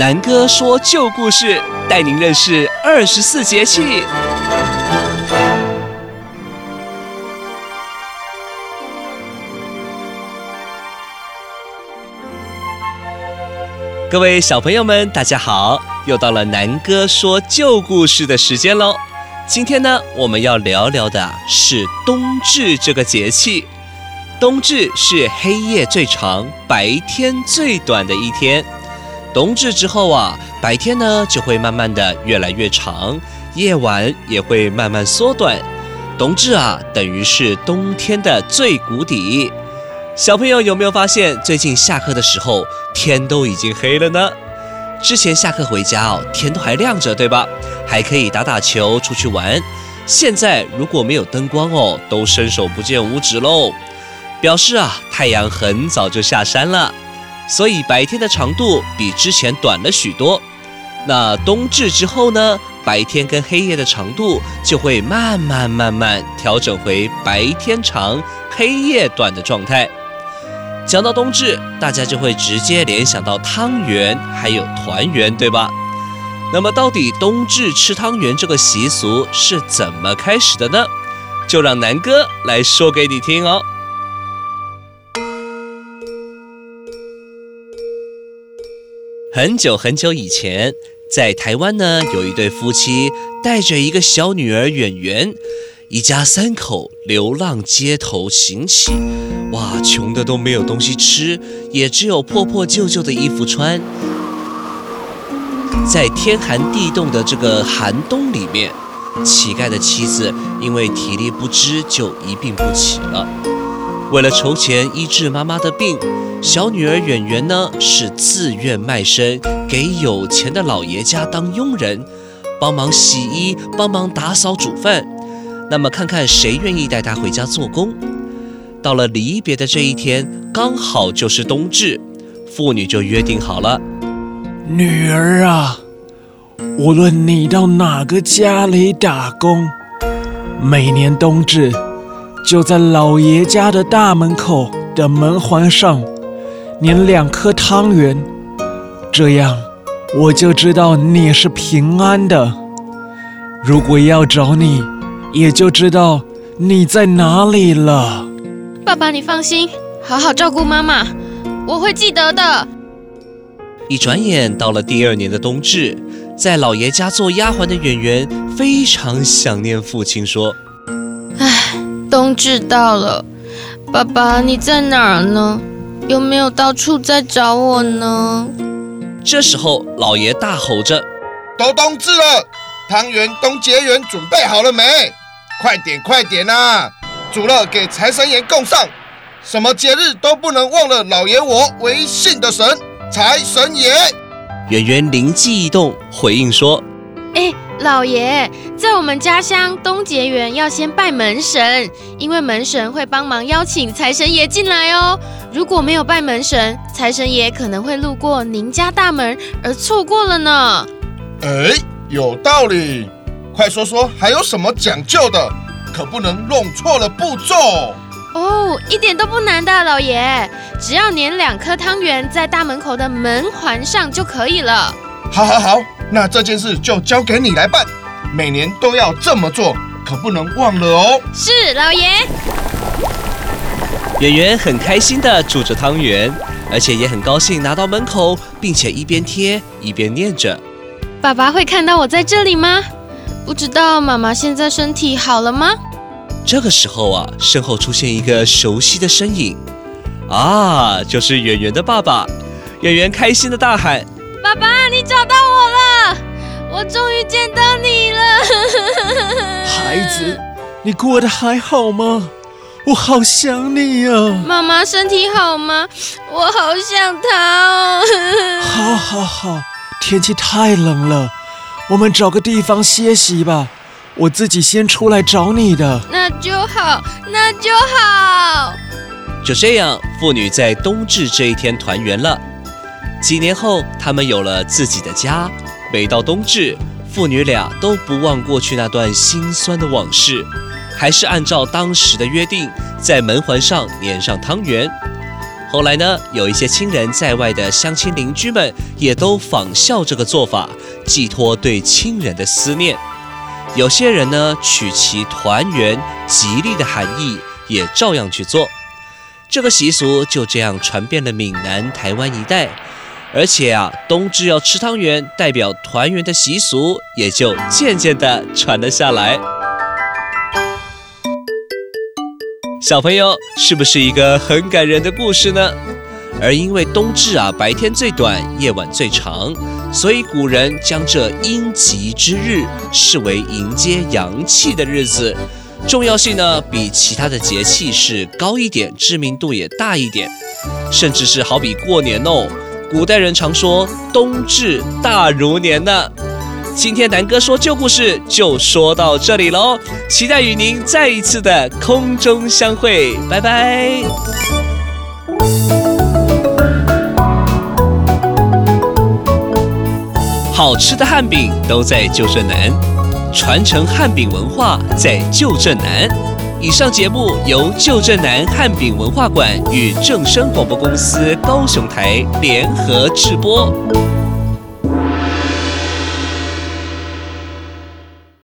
南哥说旧故事，带您认识二十四节气。各位小朋友们，大家好！又到了南哥说旧故事的时间喽。今天呢，我们要聊聊的是冬至这个节气。冬至是黑夜最长、白天最短的一天。冬至之后啊，白天呢就会慢慢的越来越长，夜晚也会慢慢缩短。冬至啊，等于是冬天的最谷底。小朋友有没有发现，最近下课的时候天都已经黑了呢？之前下课回家哦，天都还亮着，对吧？还可以打打球、出去玩。现在如果没有灯光哦，都伸手不见五指喽。表示啊，太阳很早就下山了，所以白天的长度比之前短了许多。那冬至之后呢，白天跟黑夜的长度就会慢慢慢慢调整回白天长、黑夜短的状态。讲到冬至，大家就会直接联想到汤圆还有团圆，对吧？那么到底冬至吃汤圆这个习俗是怎么开始的呢？就让南哥来说给你听哦。很久很久以前，在台湾呢，有一对夫妻带着一个小女儿远圆，一家三口流浪街头行乞，哇，穷得都没有东西吃，也只有破破旧旧的衣服穿。在天寒地冻的这个寒冬里面，乞丐的妻子因为体力不支，就一病不起了。为了筹钱医治妈妈的病，小女儿圆圆呢是自愿卖身给有钱的老爷家当佣人，帮忙洗衣，帮忙打扫煮饭。那么看看谁愿意带她回家做工。到了离别的这一天，刚好就是冬至，父女就约定好了：女儿啊，无论你到哪个家里打工，每年冬至。就在老爷家的大门口的门环上粘两颗汤圆，这样我就知道你是平安的。如果要找你，也就知道你在哪里了。爸爸，你放心，好好照顾妈妈，我会记得的。一转眼到了第二年的冬至，在老爷家做丫鬟的圆圆非常想念父亲，说：“唉。”冬至到了，爸爸你在哪儿呢？有没有到处在找我呢？这时候，老爷大吼着：“都冬至了，汤圆、冬节圆准备好了没？快点，快点呐、啊！煮了给财神爷供上。什么节日都不能忘了老爷我唯信的神财神爷。”圆圆灵机一动，回应说：“哎。”老爷，在我们家乡东结园要先拜门神，因为门神会帮忙邀请财神爷进来哦。如果没有拜门神，财神爷可能会路过您家大门而错过了呢。哎，有道理，快说说还有什么讲究的，可不能弄错了步骤。哦，一点都不难的，老爷，只要粘两颗汤圆在大门口的门环上就可以了。好，好，好。那这件事就交给你来办，每年都要这么做，可不能忘了哦。是老爷。圆圆很开心地煮着汤圆，而且也很高兴拿到门口，并且一边贴一边念着：“爸爸会看到我在这里吗？不知道妈妈现在身体好了吗？”这个时候啊，身后出现一个熟悉的身影，啊，就是圆圆的爸爸。圆圆开心地大喊。爸爸，你找到我了！我终于见到你了。孩子，你过得还好吗？我好想你呀。妈妈身体好吗？我好想她哦。好，好，好。天气太冷了，我们找个地方歇息吧。我自己先出来找你的。那就好，那就好。就这样，父女在冬至这一天团圆了。几年后，他们有了自己的家。每到冬至，父女俩都不忘过去那段心酸的往事，还是按照当时的约定，在门环上粘上汤圆。后来呢，有一些亲人在外的乡亲邻居们也都仿效这个做法，寄托对亲人的思念。有些人呢，取其团圆、吉利的含义，也照样去做。这个习俗就这样传遍了闽南、台湾一带，而且啊，冬至要吃汤圆，代表团圆的习俗也就渐渐地传了下来。小朋友，是不是一个很感人的故事呢？而因为冬至啊，白天最短，夜晚最长，所以古人将这阴极之日视为迎接阳气的日子，重要性呢比其他的节气是高一点，知名度也大一点，甚至是好比过年哦。古代人常说冬至大如年呢。今天南哥说旧故事就说到这里喽，期待与您再一次的空中相会，拜拜。好吃的汉饼都在旧镇南，传承汉饼文化在旧镇南。以上节目由旧镇南汉饼文化馆与正声广播公司高雄台联合制播。